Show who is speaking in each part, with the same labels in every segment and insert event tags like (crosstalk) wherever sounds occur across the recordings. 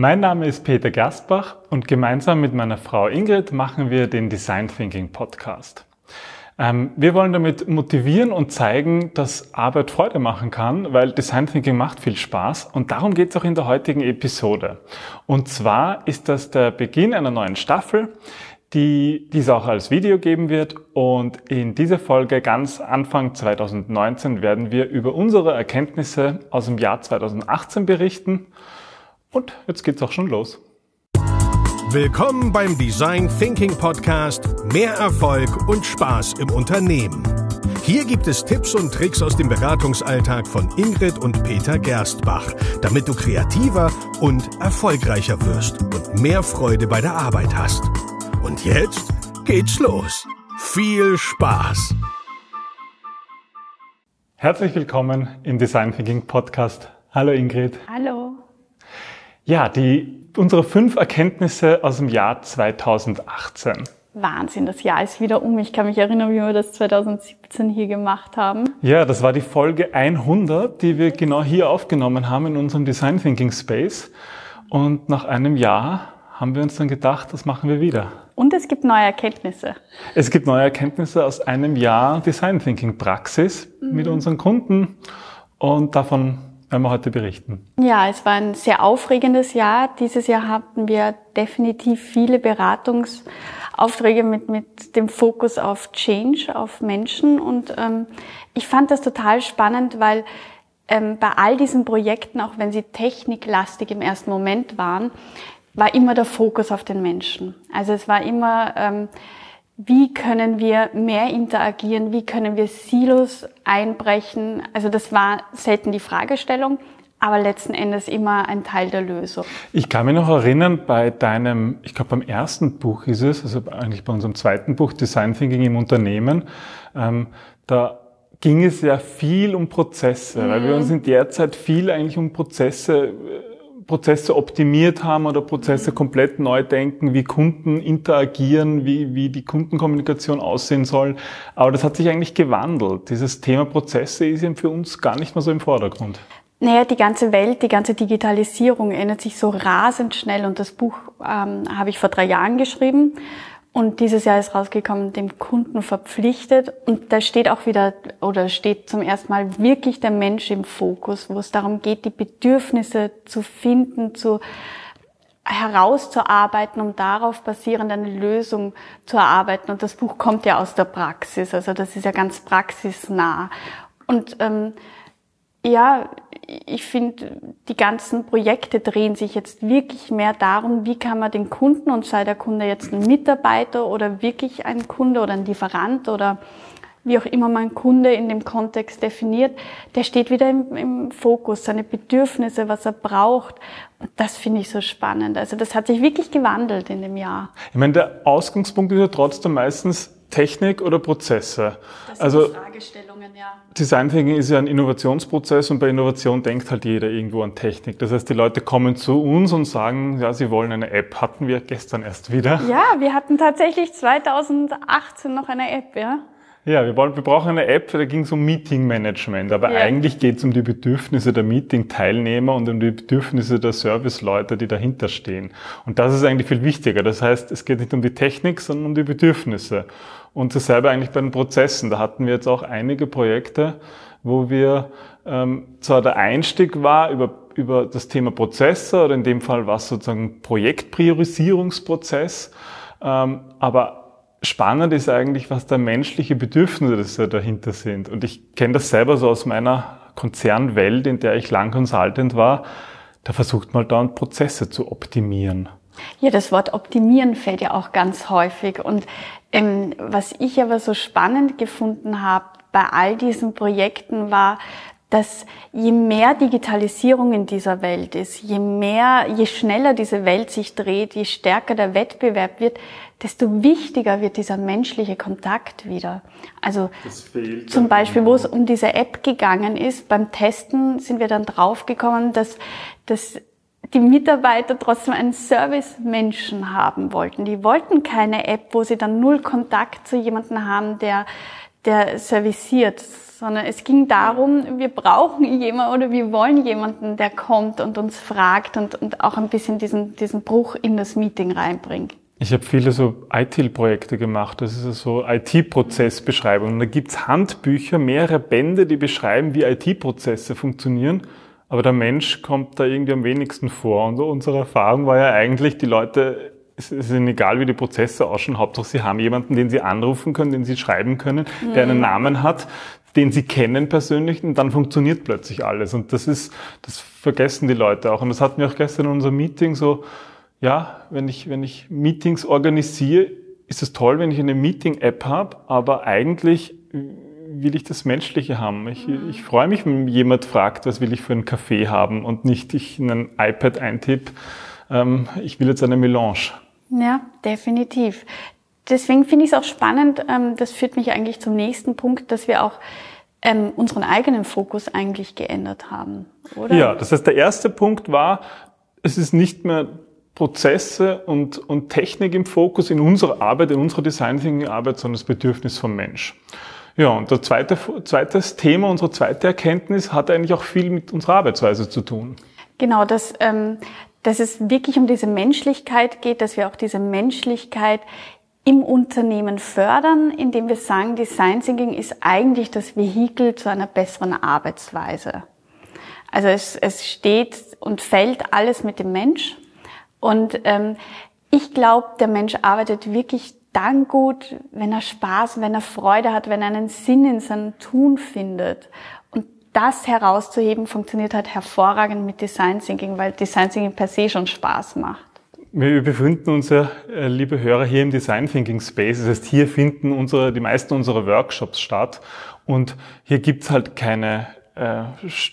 Speaker 1: Mein Name ist Peter Gerstbach und gemeinsam mit meiner Frau Ingrid machen wir den Design Thinking Podcast. Ähm, wir wollen damit motivieren und zeigen, dass Arbeit Freude machen kann, weil Design Thinking macht viel Spaß und darum geht es auch in der heutigen Episode. Und zwar ist das der Beginn einer neuen Staffel, die dies auch als Video geben wird. Und in dieser Folge ganz Anfang 2019 werden wir über unsere Erkenntnisse aus dem Jahr 2018 berichten und jetzt geht's auch schon los.
Speaker 2: Willkommen beim Design Thinking Podcast. Mehr Erfolg und Spaß im Unternehmen. Hier gibt es Tipps und Tricks aus dem Beratungsalltag von Ingrid und Peter Gerstbach, damit du kreativer und erfolgreicher wirst und mehr Freude bei der Arbeit hast. Und jetzt geht's los. Viel Spaß!
Speaker 1: Herzlich willkommen im Design Thinking Podcast. Hallo Ingrid.
Speaker 3: Hallo.
Speaker 1: Ja, die, unsere fünf Erkenntnisse aus dem Jahr 2018.
Speaker 3: Wahnsinn, das Jahr ist wieder um. Ich kann mich erinnern, wie wir das 2017 hier gemacht haben.
Speaker 1: Ja, das war die Folge 100, die wir genau hier aufgenommen haben in unserem Design Thinking Space. Und nach einem Jahr haben wir uns dann gedacht, das machen wir wieder.
Speaker 3: Und es gibt neue Erkenntnisse.
Speaker 1: Es gibt neue Erkenntnisse aus einem Jahr Design Thinking Praxis mhm. mit unseren Kunden. Und davon wir heute berichten.
Speaker 3: Ja, es war ein sehr aufregendes Jahr. Dieses Jahr hatten wir definitiv viele Beratungsaufträge mit, mit dem Fokus auf Change, auf Menschen. Und ähm, ich fand das total spannend, weil ähm, bei all diesen Projekten, auch wenn sie techniklastig im ersten Moment waren, war immer der Fokus auf den Menschen. Also es war immer... Ähm, wie können wir mehr interagieren, wie können wir Silos einbrechen. Also das war selten die Fragestellung, aber letzten Endes immer ein Teil der Lösung.
Speaker 1: Ich kann mich noch erinnern, bei deinem, ich glaube beim ersten Buch ist es, also eigentlich bei unserem zweiten Buch Design Thinking im Unternehmen, ähm, da ging es ja viel um Prozesse, mhm. weil wir mhm. uns in der Zeit viel eigentlich um Prozesse äh, Prozesse optimiert haben oder Prozesse komplett neu denken, wie Kunden interagieren, wie, wie die Kundenkommunikation aussehen soll. Aber das hat sich eigentlich gewandelt. Dieses Thema Prozesse ist eben für uns gar nicht mehr so im Vordergrund.
Speaker 3: Naja, die ganze Welt, die ganze Digitalisierung ändert sich so rasend schnell und das Buch ähm, habe ich vor drei Jahren geschrieben und dieses Jahr ist rausgekommen, dem Kunden verpflichtet. Und da steht auch wieder, oder steht zum ersten Mal wirklich der Mensch im Fokus, wo es darum geht, die Bedürfnisse zu finden, zu herauszuarbeiten, um darauf basierend eine Lösung zu erarbeiten. Und das Buch kommt ja aus der Praxis, also das ist ja ganz praxisnah. Und ähm, ja, ich finde, die ganzen Projekte drehen sich jetzt wirklich mehr darum, wie kann man den Kunden, und sei der Kunde jetzt ein Mitarbeiter oder wirklich ein Kunde oder ein Lieferant oder wie auch immer man Kunde in dem Kontext definiert, der steht wieder im, im Fokus, seine Bedürfnisse, was er braucht. Das finde ich so spannend. Also das hat sich wirklich gewandelt in dem Jahr.
Speaker 1: Ich meine, der Ausgangspunkt ist ja trotzdem meistens Technik oder Prozesse.
Speaker 3: Das sind also, Fragestellungen, ja.
Speaker 1: Design Thinking ist ja ein Innovationsprozess und bei Innovation denkt halt jeder irgendwo an Technik. Das heißt, die Leute kommen zu uns und sagen, ja, sie wollen eine App. Hatten wir gestern erst wieder.
Speaker 3: Ja, wir hatten tatsächlich 2018 noch eine App, ja.
Speaker 1: Ja, wir, wollen, wir brauchen eine App, da ging es um Meeting Management. Aber ja. eigentlich geht es um die Bedürfnisse der Meeting-Teilnehmer und um die Bedürfnisse der Serviceleute, die dahinter stehen. Und das ist eigentlich viel wichtiger. Das heißt, es geht nicht um die Technik, sondern um die Bedürfnisse. Und dasselbe eigentlich bei den Prozessen. Da hatten wir jetzt auch einige Projekte, wo wir ähm, zwar der Einstieg war über, über das Thema Prozesse oder in dem Fall war es sozusagen Projektpriorisierungsprozess, ähm, aber spannend ist eigentlich, was da menschliche Bedürfnisse dahinter sind. Und ich kenne das selber so aus meiner Konzernwelt, in der ich lang Consultant war. Da versucht man dann Prozesse zu optimieren.
Speaker 3: Ja, das Wort optimieren fällt ja auch ganz häufig. Und ähm, was ich aber so spannend gefunden habe bei all diesen Projekten war, dass je mehr Digitalisierung in dieser Welt ist, je mehr, je schneller diese Welt sich dreht, je stärker der Wettbewerb wird, desto wichtiger wird dieser menschliche Kontakt wieder. Also zum Beispiel, wo es um diese App gegangen ist, beim Testen sind wir dann draufgekommen, dass, dass die Mitarbeiter trotzdem einen Service-Menschen haben wollten. Die wollten keine App, wo sie dann null Kontakt zu jemandem haben, der der serviciert, sondern es ging darum, wir brauchen jemanden oder wir wollen jemanden, der kommt und uns fragt und, und auch ein bisschen diesen, diesen Bruch in das Meeting reinbringt.
Speaker 1: Ich habe viele so IT-Projekte gemacht. Das ist so IT-Prozessbeschreibungen. Da gibt's Handbücher, mehrere Bände, die beschreiben, wie IT-Prozesse funktionieren. Aber der Mensch kommt da irgendwie am wenigsten vor. Und unsere Erfahrung war ja eigentlich, die Leute, es ist ihnen egal, wie die Prozesse ausschauen. Hauptsache, sie haben jemanden, den sie anrufen können, den sie schreiben können, mhm. der einen mhm. Namen hat, den sie kennen persönlich und dann funktioniert plötzlich alles. Und das ist, das vergessen die Leute auch. Und das hatten wir auch gestern in unserem Meeting so, ja, wenn ich, wenn ich Meetings organisiere, ist es toll, wenn ich eine Meeting-App habe, aber eigentlich will ich das Menschliche haben. Ich, mhm. ich freue mich, wenn jemand fragt, was will ich für einen Kaffee haben und nicht ich in ein iPad eintippe, ähm, ich will jetzt eine Melange.
Speaker 3: Ja, definitiv. Deswegen finde ich es auch spannend, ähm, das führt mich eigentlich zum nächsten Punkt, dass wir auch ähm, unseren eigenen Fokus eigentlich geändert haben, oder?
Speaker 1: Ja, das heißt, der erste Punkt war, es ist nicht mehr Prozesse und, und Technik im Fokus in unserer Arbeit, in unserer Design Thinking Arbeit, sondern das Bedürfnis vom Mensch. Ja, und das zweite, zweites Thema, unsere zweite Erkenntnis hat eigentlich auch viel mit unserer Arbeitsweise zu tun.
Speaker 3: Genau, dass, ähm, dass es wirklich um diese Menschlichkeit geht, dass wir auch diese Menschlichkeit im Unternehmen fördern, indem wir sagen, Design Thinking ist eigentlich das Vehikel zu einer besseren Arbeitsweise. Also es, es steht und fällt alles mit dem Mensch. Und ähm, ich glaube, der Mensch arbeitet wirklich dann gut, wenn er Spaß, wenn er Freude hat, wenn er einen Sinn in seinem Tun findet. Das herauszuheben, funktioniert halt hervorragend mit Design Thinking, weil Design Thinking per se schon Spaß macht.
Speaker 1: Wir befinden uns ja, äh, liebe Hörer, hier im Design Thinking Space. Das heißt, hier finden unsere, die meisten unserer Workshops statt. Und hier gibt's halt keine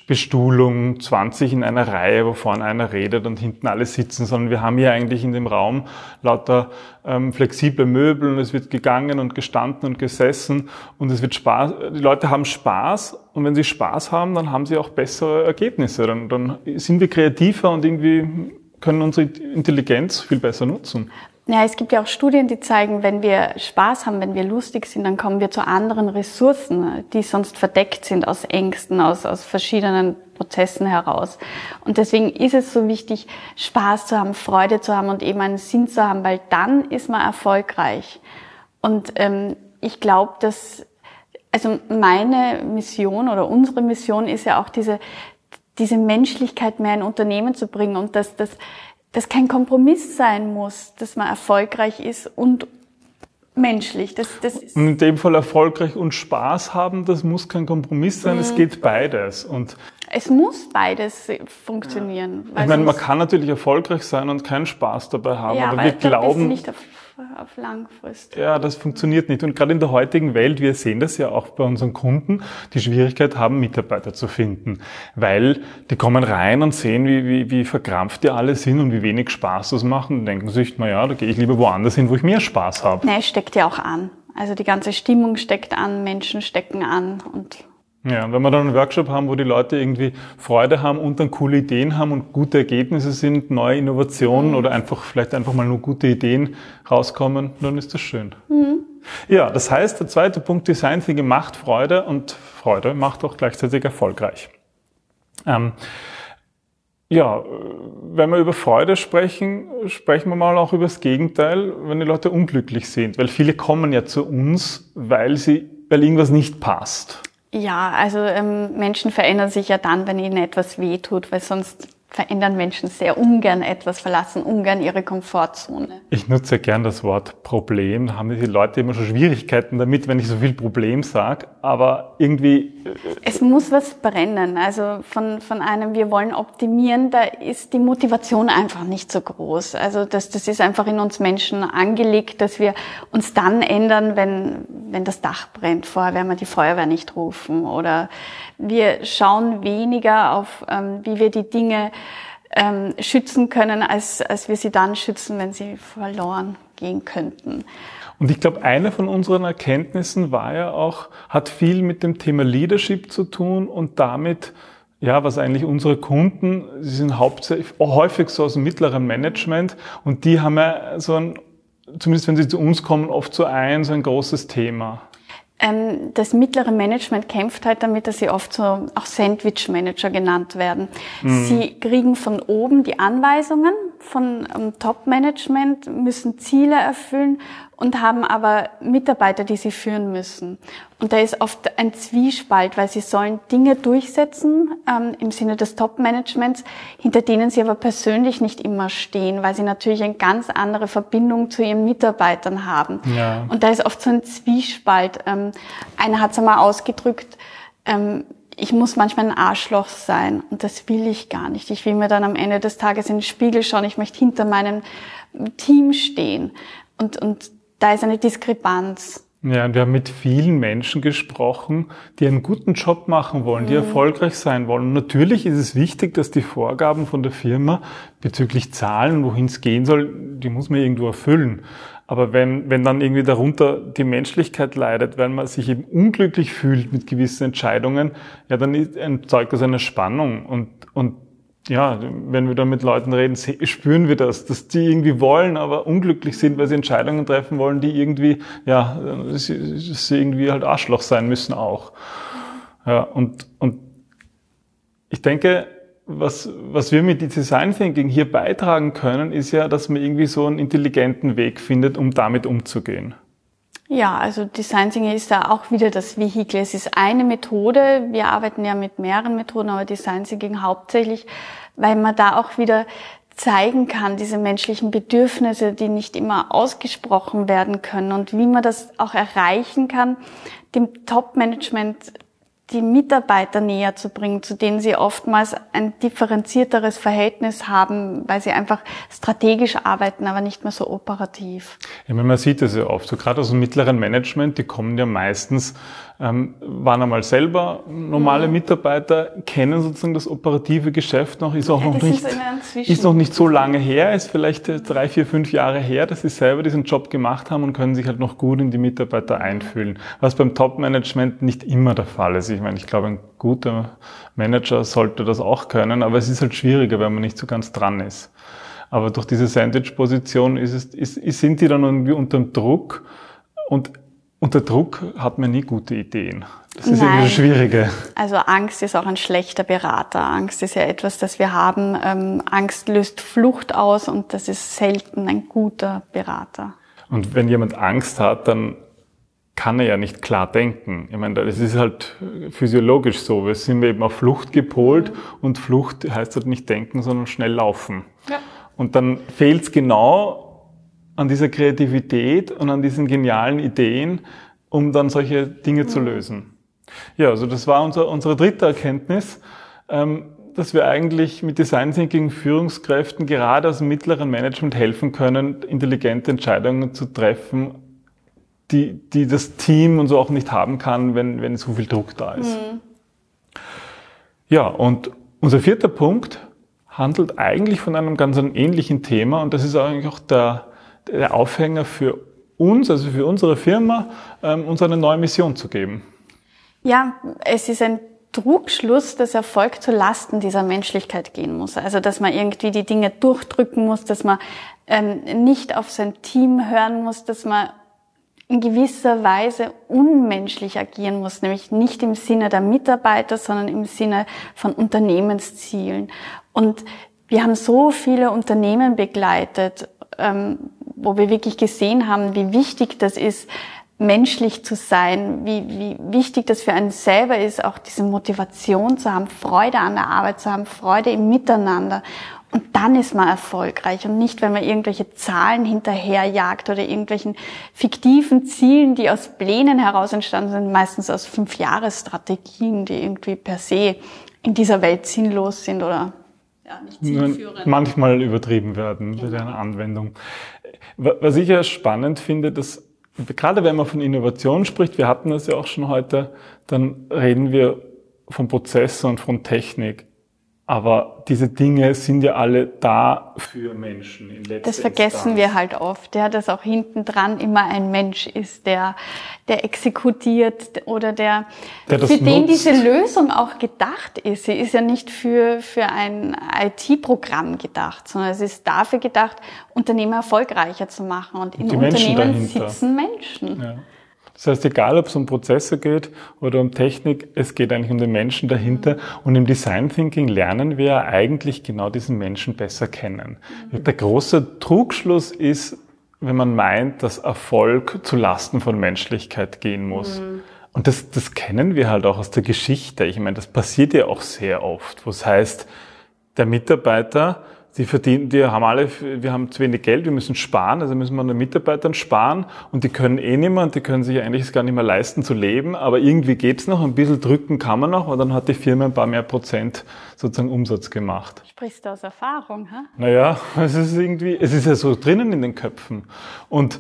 Speaker 1: Bestuhlung, 20 in einer Reihe, wo vorne einer redet und hinten alle sitzen, sondern wir haben hier eigentlich in dem Raum lauter ähm, flexible Möbel und es wird gegangen und gestanden und gesessen und es wird Spaß, die Leute haben Spaß und wenn sie Spaß haben, dann haben sie auch bessere Ergebnisse, dann, dann sind wir kreativer und irgendwie können unsere Intelligenz viel besser nutzen.
Speaker 3: Ja, es gibt ja auch Studien, die zeigen, wenn wir Spaß haben, wenn wir lustig sind, dann kommen wir zu anderen Ressourcen, die sonst verdeckt sind aus Ängsten, aus, aus verschiedenen Prozessen heraus. Und deswegen ist es so wichtig, Spaß zu haben, Freude zu haben und eben einen Sinn zu haben, weil dann ist man erfolgreich. Und ähm, ich glaube, dass also meine Mission oder unsere Mission ist ja auch diese diese Menschlichkeit mehr in Unternehmen zu bringen und dass das das kein Kompromiss sein muss, dass man erfolgreich ist und menschlich. Das, das
Speaker 1: ist in dem Fall erfolgreich und Spaß haben, das muss kein Kompromiss sein, mhm. es geht beides. Und
Speaker 3: es muss beides funktionieren.
Speaker 1: Ja. Ich meine, man kann natürlich erfolgreich sein und keinen Spaß dabei haben, ja, aber wir glauben,
Speaker 3: nicht auf auf Langfrist.
Speaker 1: Ja, das funktioniert nicht. Und gerade in der heutigen Welt, wir sehen das ja auch bei unseren Kunden, die Schwierigkeit haben, Mitarbeiter zu finden. Weil die kommen rein und sehen, wie, wie, wie verkrampft die alle sind und wie wenig Spaß das machen und denken sich, na ja, da gehe ich lieber woanders hin, wo ich mehr Spaß habe.
Speaker 3: Nein, steckt ja auch an. Also die ganze Stimmung steckt an, Menschen stecken an und
Speaker 1: ja, wenn wir dann einen Workshop haben, wo die Leute irgendwie Freude haben und dann coole Ideen haben und gute Ergebnisse sind, neue Innovationen mhm. oder einfach vielleicht einfach mal nur gute Ideen rauskommen, dann ist das schön. Mhm. Ja, das heißt, der zweite Punkt, Design Thinking macht Freude und Freude macht auch gleichzeitig erfolgreich. Ähm, ja, wenn wir über Freude sprechen, sprechen wir mal auch über das Gegenteil, wenn die Leute unglücklich sind, weil viele kommen ja zu uns, weil sie, weil irgendwas nicht passt.
Speaker 3: Ja, also ähm, Menschen verändern sich ja dann, wenn ihnen etwas wehtut, weil sonst verändern Menschen sehr ungern etwas, verlassen ungern ihre Komfortzone.
Speaker 1: Ich nutze gern das Wort Problem. Haben die Leute immer schon Schwierigkeiten damit, wenn ich so viel Problem sage. Aber irgendwie.
Speaker 3: Äh, es muss was brennen. Also von, von einem, wir wollen optimieren, da ist die Motivation einfach nicht so groß. Also das, das ist einfach in uns Menschen angelegt, dass wir uns dann ändern, wenn, wenn das Dach brennt. Vorher werden wir die Feuerwehr nicht rufen oder wir schauen weniger auf, ähm, wie wir die Dinge ähm, schützen können, als, als wir sie dann schützen, wenn sie verloren gehen könnten.
Speaker 1: Und ich glaube, eine von unseren Erkenntnissen war ja auch, hat viel mit dem Thema Leadership zu tun und damit, ja, was eigentlich unsere Kunden, sie sind hauptsächlich, häufig so aus dem mittleren Management und die haben ja so ein, zumindest wenn sie zu uns kommen, oft so ein, so ein großes Thema.
Speaker 3: Ähm, das mittlere Management kämpft halt damit, dass sie oft so auch Sandwich-Manager genannt werden. Mhm. Sie kriegen von oben die Anweisungen von ähm, Top-Management, müssen Ziele erfüllen und haben aber Mitarbeiter, die sie führen müssen. Und da ist oft ein Zwiespalt, weil sie sollen Dinge durchsetzen ähm, im Sinne des Top-Managements, hinter denen sie aber persönlich nicht immer stehen, weil sie natürlich eine ganz andere Verbindung zu ihren Mitarbeitern haben. Ja. Und da ist oft so ein Zwiespalt. Ähm, einer hat es einmal ausgedrückt, ähm, ich muss manchmal ein Arschloch sein und das will ich gar nicht. Ich will mir dann am Ende des Tages in den Spiegel schauen, ich möchte hinter meinem Team stehen. Und, und da ist eine Diskrepanz.
Speaker 1: Ja, wir haben mit vielen Menschen gesprochen, die einen guten Job machen wollen, die mhm. erfolgreich sein wollen. Und natürlich ist es wichtig, dass die Vorgaben von der Firma bezüglich Zahlen, wohin es gehen soll, die muss man irgendwo erfüllen. Aber wenn, wenn dann irgendwie darunter die Menschlichkeit leidet, weil man sich eben unglücklich fühlt mit gewissen Entscheidungen, ja, dann erzeugt das eine Spannung. Und, und ja, wenn wir da mit Leuten reden, spüren wir das, dass die irgendwie wollen, aber unglücklich sind, weil sie Entscheidungen treffen wollen, die irgendwie, ja, sie, sie irgendwie halt Arschloch sein müssen auch. Ja, und, und ich denke, was, was wir mit Design Thinking hier beitragen können, ist ja, dass man irgendwie so einen intelligenten Weg findet, um damit umzugehen.
Speaker 3: Ja, also Design Thinking ist da auch wieder das Vehikel. Es ist eine Methode. Wir arbeiten ja mit mehreren Methoden, aber Design Thinking hauptsächlich, weil man da auch wieder zeigen kann, diese menschlichen Bedürfnisse, die nicht immer ausgesprochen werden können und wie man das auch erreichen kann, dem Top-Management die Mitarbeiter näher zu bringen, zu denen sie oftmals ein differenzierteres Verhältnis haben, weil sie einfach strategisch arbeiten, aber nicht mehr so operativ.
Speaker 1: Ja, man sieht das ja oft, so gerade aus dem mittleren Management, die kommen ja meistens ähm, waren einmal selber normale mhm. Mitarbeiter, kennen sozusagen das operative Geschäft noch, ist auch ja, noch nicht, ist noch nicht so lange her, ist vielleicht drei, vier, fünf Jahre her, dass sie selber diesen Job gemacht haben und können sich halt noch gut in die Mitarbeiter einfühlen. Was beim Top-Management nicht immer der Fall ist. Ich meine, ich glaube, ein guter Manager sollte das auch können, aber es ist halt schwieriger, wenn man nicht so ganz dran ist. Aber durch diese Sandwich-Position ist es, ist, sind die dann irgendwie unter Druck und unter Druck hat man nie gute Ideen. Das ist Nein. irgendwie das Schwierige.
Speaker 3: Also Angst ist auch ein schlechter Berater. Angst ist ja etwas, das wir haben. Ähm, Angst löst Flucht aus und das ist selten ein guter Berater.
Speaker 1: Und wenn jemand Angst hat, dann kann er ja nicht klar denken. Ich meine, das ist halt physiologisch so. Wir sind eben auf Flucht gepolt mhm. und Flucht heißt halt nicht denken, sondern schnell laufen. Ja. Und dann fehlt es genau an dieser Kreativität und an diesen genialen Ideen, um dann solche Dinge zu lösen. Ja, also das war unser, unsere dritte Erkenntnis, ähm, dass wir eigentlich mit Design Thinking Führungskräften gerade aus dem mittleren Management helfen können, intelligente Entscheidungen zu treffen, die, die das Team und so auch nicht haben kann, wenn, wenn so viel Druck da ist. Mhm. Ja, und unser vierter Punkt handelt eigentlich von einem ganz ähnlichen Thema und das ist eigentlich auch der, der Aufhänger für uns, also für unsere Firma, ähm, uns eine neue Mission zu geben.
Speaker 3: Ja, es ist ein Trugschluss, dass Erfolg zu Lasten dieser Menschlichkeit gehen muss. Also dass man irgendwie die Dinge durchdrücken muss, dass man ähm, nicht auf sein Team hören muss, dass man in gewisser Weise unmenschlich agieren muss, nämlich nicht im Sinne der Mitarbeiter, sondern im Sinne von Unternehmenszielen. Und wir haben so viele Unternehmen begleitet, ähm, wo wir wirklich gesehen haben, wie wichtig das ist, menschlich zu sein, wie, wie wichtig das für einen selber ist, auch diese Motivation zu haben, Freude an der Arbeit zu haben, Freude im Miteinander. Und dann ist man erfolgreich und nicht, wenn man irgendwelche Zahlen hinterherjagt oder irgendwelchen fiktiven Zielen, die aus Plänen heraus entstanden sind, meistens aus Fünfjahresstrategien, die irgendwie per se in dieser Welt sinnlos sind oder ja, nicht zielführend.
Speaker 1: Manchmal übertrieben werden bei der Anwendung. Was ich ja spannend finde, dass gerade wenn man von Innovation spricht, wir hatten das ja auch schon heute, dann reden wir von Prozess und von Technik. Aber diese Dinge sind ja alle da für Menschen
Speaker 3: in letzter Das vergessen Instanz. wir halt oft, ja, dass auch hinten dran immer ein Mensch ist, der, der exekutiert oder der, der für den nutzt. diese Lösung auch gedacht ist. Sie ist ja nicht für, für ein IT-Programm gedacht, sondern es ist dafür gedacht, Unternehmen erfolgreicher zu machen. Und in Unternehmen sitzen Menschen.
Speaker 1: Ja. Das heißt, egal ob es um Prozesse geht oder um Technik, es geht eigentlich um den Menschen dahinter. Und im Design Thinking lernen wir eigentlich genau diesen Menschen besser kennen. Der große Trugschluss ist, wenn man meint, dass Erfolg zu Lasten von Menschlichkeit gehen muss. Mhm. Und das, das kennen wir halt auch aus der Geschichte. Ich meine, das passiert ja auch sehr oft, wo es heißt, der Mitarbeiter die verdienen, die haben alle, wir haben zu wenig Geld, wir müssen sparen, also müssen wir an den Mitarbeitern sparen und die können eh nicht mehr und die können sich eigentlich gar nicht mehr leisten zu leben, aber irgendwie geht's noch, ein bisschen drücken kann man noch und dann hat die Firma ein paar mehr Prozent sozusagen Umsatz gemacht.
Speaker 3: Sprichst du aus Erfahrung, hä?
Speaker 1: Naja, (laughs) es ist irgendwie, es ist ja so drinnen in den Köpfen und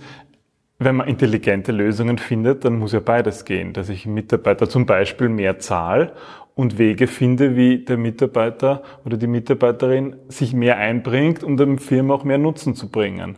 Speaker 1: wenn man intelligente Lösungen findet, dann muss ja beides gehen, dass ich Mitarbeiter zum Beispiel mehr zahle und Wege finde, wie der Mitarbeiter oder die Mitarbeiterin sich mehr einbringt, um dem Firma auch mehr Nutzen zu bringen.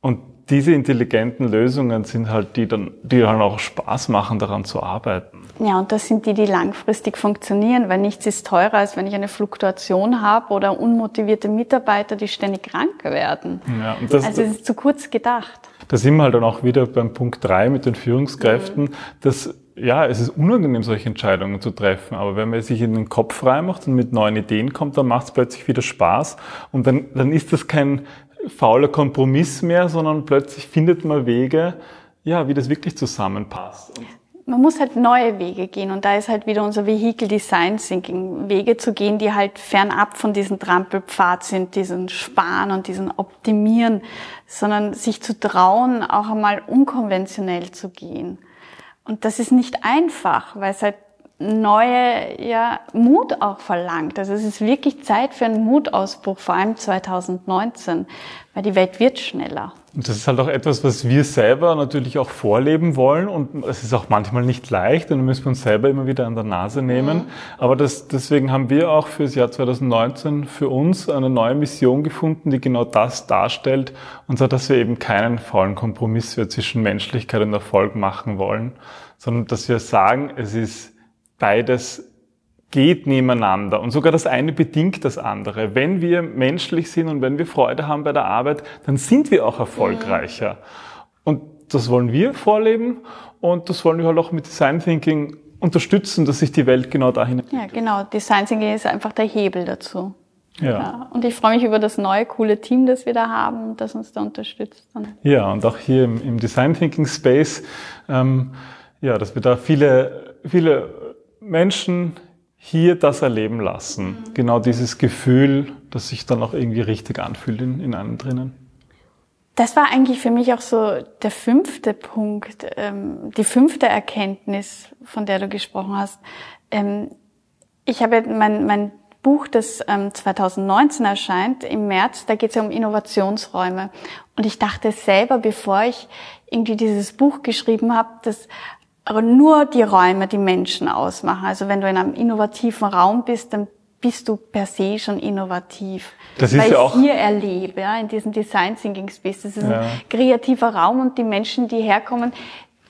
Speaker 1: Und diese intelligenten Lösungen sind halt die, dann, die dann auch Spaß machen, daran zu arbeiten.
Speaker 3: Ja, und das sind die, die langfristig funktionieren, weil nichts ist teurer, als wenn ich eine Fluktuation habe oder unmotivierte Mitarbeiter, die ständig krank werden. Ja, und das, also es ist zu kurz gedacht.
Speaker 1: Da sind wir halt dann auch wieder beim Punkt drei mit den Führungskräften, mhm. dass ja, es ist unangenehm, solche Entscheidungen zu treffen, aber wenn man sich in den Kopf frei macht und mit neuen Ideen kommt, dann macht es plötzlich wieder Spaß und dann, dann ist das kein fauler Kompromiss mehr, sondern plötzlich findet man Wege, ja, wie das wirklich zusammenpasst.
Speaker 3: Man muss halt neue Wege gehen und da ist halt wieder unser Vehicle Design Thinking, Wege zu gehen, die halt fernab von diesem Trampelpfad sind, diesen Sparen und diesen Optimieren, sondern sich zu trauen, auch einmal unkonventionell zu gehen. Und das ist nicht einfach, weil halt neue ja, Mut auch verlangt. Also es ist wirklich Zeit für einen Mutausbruch, vor allem 2019, weil die Welt wird schneller.
Speaker 1: Und das ist halt auch etwas, was wir selber natürlich auch vorleben wollen und es ist auch manchmal nicht leicht und da müssen wir uns selber immer wieder an der Nase nehmen. Mhm. Aber das, deswegen haben wir auch für das Jahr 2019 für uns eine neue Mission gefunden, die genau das darstellt und zwar, dass wir eben keinen faulen Kompromiss mehr zwischen Menschlichkeit und Erfolg machen wollen, sondern dass wir sagen, es ist beides geht nebeneinander und sogar das eine bedingt das andere. Wenn wir menschlich sind und wenn wir Freude haben bei der Arbeit, dann sind wir auch erfolgreicher. Und das wollen wir vorleben und das wollen wir halt auch mit Design Thinking unterstützen, dass sich die Welt genau dahin
Speaker 3: entwickelt. Ja, genau. Design Thinking ist einfach der Hebel dazu. Ja. ja. Und ich freue mich über das neue, coole Team, das wir da haben, das uns da unterstützt.
Speaker 1: Ja, und auch hier im, im Design Thinking Space, ähm, ja, dass wir da viele, viele Menschen hier das erleben lassen. Mhm. Genau dieses Gefühl, das sich dann auch irgendwie richtig anfühlt in, in einem drinnen.
Speaker 3: Das war eigentlich für mich auch so der fünfte Punkt, ähm, die fünfte Erkenntnis, von der du gesprochen hast. Ähm, ich habe mein, mein Buch, das ähm, 2019 erscheint, im März, da geht es ja um Innovationsräume. Und ich dachte selber, bevor ich irgendwie dieses Buch geschrieben habe, dass aber nur die Räume die Menschen ausmachen. Also wenn du in einem innovativen Raum bist, dann bist du per se schon innovativ.
Speaker 1: Das ist weil ja auch
Speaker 3: ich hier erlebe, ja, in diesem Design Thinking Space. Das ist ja. ein kreativer Raum und die Menschen, die herkommen,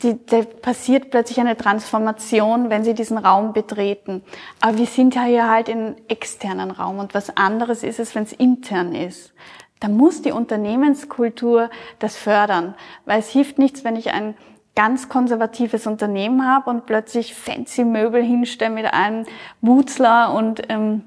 Speaker 3: die, da passiert plötzlich eine Transformation, wenn sie diesen Raum betreten. Aber wir sind ja hier halt in externen Raum und was anderes ist es, wenn es intern ist. Da muss die Unternehmenskultur das fördern, weil es hilft nichts, wenn ich ein ganz konservatives Unternehmen habe und plötzlich fancy Möbel hinstelle mit einem Wutzler und ähm,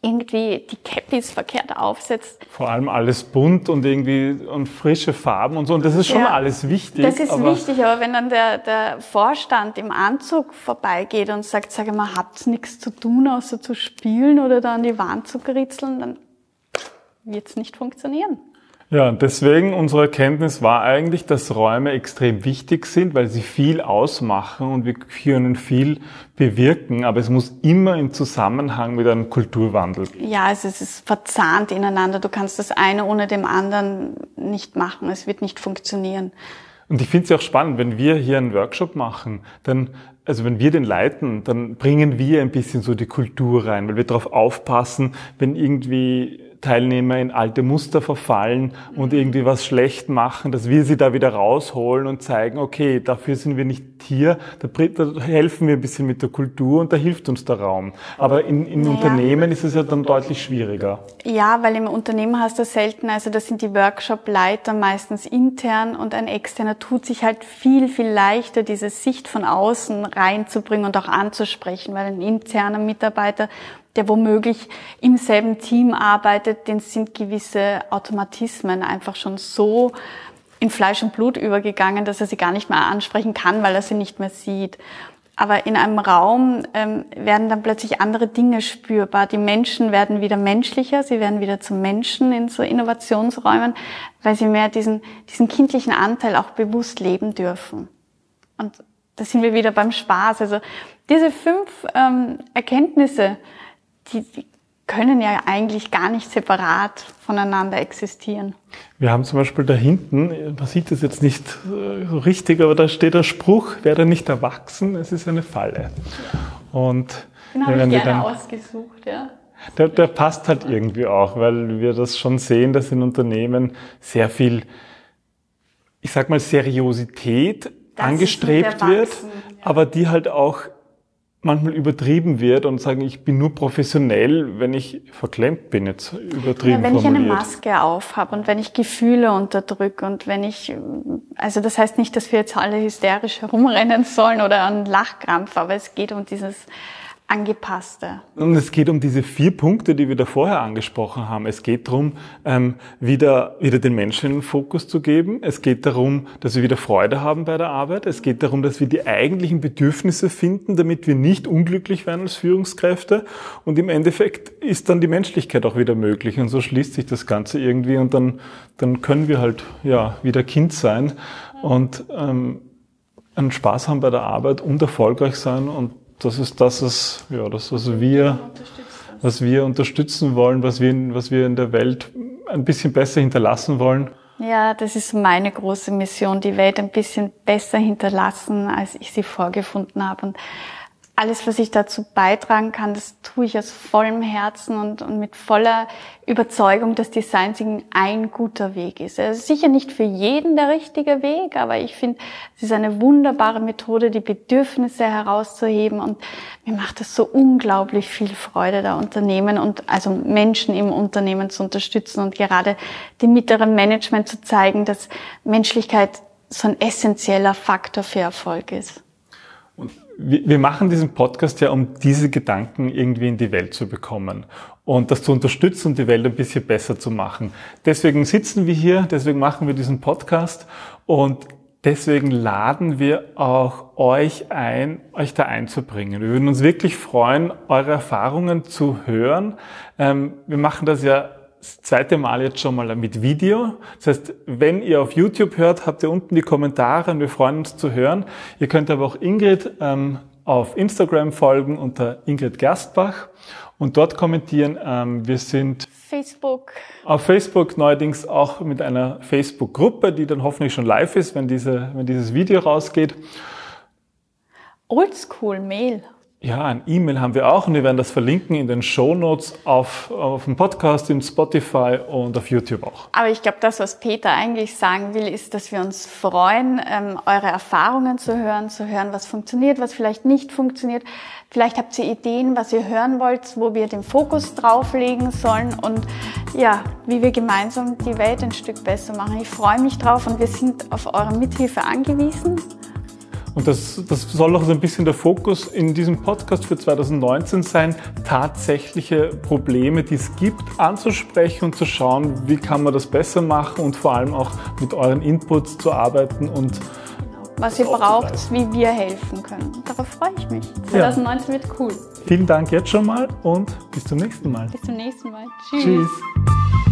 Speaker 3: irgendwie die Cappies verkehrt aufsetzt.
Speaker 1: Vor allem alles bunt und irgendwie und frische Farben und so. Und das ist schon ja, alles wichtig.
Speaker 3: Das ist aber wichtig, aber wenn dann der, der Vorstand im Anzug vorbeigeht und sagt, sage mal, habt's nichts zu tun, außer zu spielen oder da an die Wand zu kritzeln, dann wird's nicht funktionieren.
Speaker 1: Ja, deswegen unsere Erkenntnis war eigentlich, dass Räume extrem wichtig sind, weil sie viel ausmachen und wir können viel bewirken, aber es muss immer im Zusammenhang mit einem Kulturwandel.
Speaker 3: Ja, also es ist verzahnt ineinander. Du kannst das eine ohne dem anderen nicht machen. Es wird nicht funktionieren.
Speaker 1: Und ich finde es ja auch spannend, wenn wir hier einen Workshop machen, dann also wenn wir den leiten, dann bringen wir ein bisschen so die Kultur rein, weil wir darauf aufpassen, wenn irgendwie Teilnehmer in alte Muster verfallen und irgendwie was schlecht machen, dass wir sie da wieder rausholen und zeigen, okay, dafür sind wir nicht hier, da, da helfen wir ein bisschen mit der Kultur und da hilft uns der Raum. Aber in, in naja. Unternehmen ist es ja dann deutlich schwieriger.
Speaker 3: Ja, weil im Unternehmen hast du selten, also das sind die Workshop-Leiter meistens intern und ein externer tut sich halt viel, viel leichter, diese Sicht von außen reinzubringen und auch anzusprechen, weil ein interner Mitarbeiter der womöglich im selben Team arbeitet, den sind gewisse Automatismen einfach schon so in Fleisch und Blut übergegangen, dass er sie gar nicht mehr ansprechen kann, weil er sie nicht mehr sieht. Aber in einem Raum ähm, werden dann plötzlich andere Dinge spürbar. Die Menschen werden wieder menschlicher, sie werden wieder zu Menschen in so Innovationsräumen, weil sie mehr diesen, diesen kindlichen Anteil auch bewusst leben dürfen. Und da sind wir wieder beim Spaß. Also diese fünf ähm, Erkenntnisse, die, die können ja eigentlich gar nicht separat voneinander existieren.
Speaker 1: Wir haben zum Beispiel da hinten, man sieht das jetzt nicht äh, so richtig, aber da steht der Spruch, werde nicht erwachsen, es ist eine Falle. Und
Speaker 3: den habe ich gerne dann, ausgesucht, ja.
Speaker 1: Der, der passt halt irgendwie auch, weil wir das schon sehen, dass in Unternehmen sehr viel, ich sag mal, Seriosität das angestrebt wird, aber die halt auch manchmal übertrieben wird und sagen, ich bin nur professionell, wenn ich verklemmt bin, jetzt übertrieben
Speaker 3: ja, wenn
Speaker 1: formuliert.
Speaker 3: ich eine Maske aufhabe und wenn ich Gefühle unterdrücke und wenn ich, also das heißt nicht, dass wir jetzt alle hysterisch (laughs) herumrennen sollen oder an Lachkrampf, aber es geht um dieses angepasste.
Speaker 1: Und es geht um diese vier Punkte, die wir da vorher angesprochen haben. Es geht darum, ähm, wieder, wieder den Menschen in den Fokus zu geben. Es geht darum, dass wir wieder Freude haben bei der Arbeit. Es geht darum, dass wir die eigentlichen Bedürfnisse finden, damit wir nicht unglücklich werden als Führungskräfte. Und im Endeffekt ist dann die Menschlichkeit auch wieder möglich. Und so schließt sich das Ganze irgendwie. Und dann, dann können wir halt, ja, wieder Kind sein und, ähm, einen Spaß haben bei der Arbeit und erfolgreich sein und das ist das, was, ja, das, was wir, was wir unterstützen wollen, was wir, was wir in der Welt ein bisschen besser hinterlassen wollen.
Speaker 3: Ja, das ist meine große Mission, die Welt ein bisschen besser hinterlassen, als ich sie vorgefunden habe. Und alles, was ich dazu beitragen kann, das tue ich aus vollem Herzen und, und mit voller Überzeugung, dass Design Thinking ein guter Weg ist. Es ist sicher nicht für jeden der richtige Weg, aber ich finde, es ist eine wunderbare Methode, die Bedürfnisse herauszuheben und mir macht es so unglaublich viel Freude, da Unternehmen und also Menschen im Unternehmen zu unterstützen und gerade dem mittleren Management zu zeigen, dass Menschlichkeit so ein essentieller Faktor für Erfolg ist
Speaker 1: wir machen diesen Podcast ja, um diese Gedanken irgendwie in die Welt zu bekommen und das zu unterstützen und die Welt ein bisschen besser zu machen. Deswegen sitzen wir hier, deswegen machen wir diesen Podcast und deswegen laden wir auch euch ein, euch da einzubringen. Wir würden uns wirklich freuen, eure Erfahrungen zu hören. Ähm, wir machen das ja das zweite Mal jetzt schon mal mit Video. Das heißt, wenn ihr auf YouTube hört, habt ihr unten die Kommentare und wir freuen uns zu hören. Ihr könnt aber auch Ingrid ähm, auf Instagram folgen unter Ingrid Gerstbach und dort kommentieren. Ähm, wir sind
Speaker 3: Facebook.
Speaker 1: Auf Facebook neuerdings auch mit einer Facebook-Gruppe, die dann hoffentlich schon live ist, wenn, diese, wenn dieses Video rausgeht.
Speaker 3: Oldschool Mail.
Speaker 1: Ja, ein E-Mail haben wir auch und wir werden das verlinken in den Show Notes auf, auf dem Podcast, in Spotify und auf YouTube auch.
Speaker 3: Aber ich glaube, das, was Peter eigentlich sagen will, ist, dass wir uns freuen, ähm, eure Erfahrungen zu hören, zu hören, was funktioniert, was vielleicht nicht funktioniert. Vielleicht habt ihr Ideen, was ihr hören wollt, wo wir den Fokus drauflegen sollen und ja, wie wir gemeinsam die Welt ein Stück besser machen. Ich freue mich drauf und wir sind auf eure Mithilfe angewiesen.
Speaker 1: Und das, das soll auch so ein bisschen der Fokus in diesem Podcast für 2019 sein, tatsächliche Probleme, die es gibt, anzusprechen und zu schauen, wie kann man das besser machen und vor allem auch mit euren Inputs zu arbeiten und
Speaker 3: was ihr braucht, wie wir helfen können. Darauf freue ich mich. 2019 ja. wird cool.
Speaker 1: Vielen Dank jetzt schon mal und bis zum nächsten Mal.
Speaker 3: Bis zum nächsten Mal. Tschüss. Tschüss.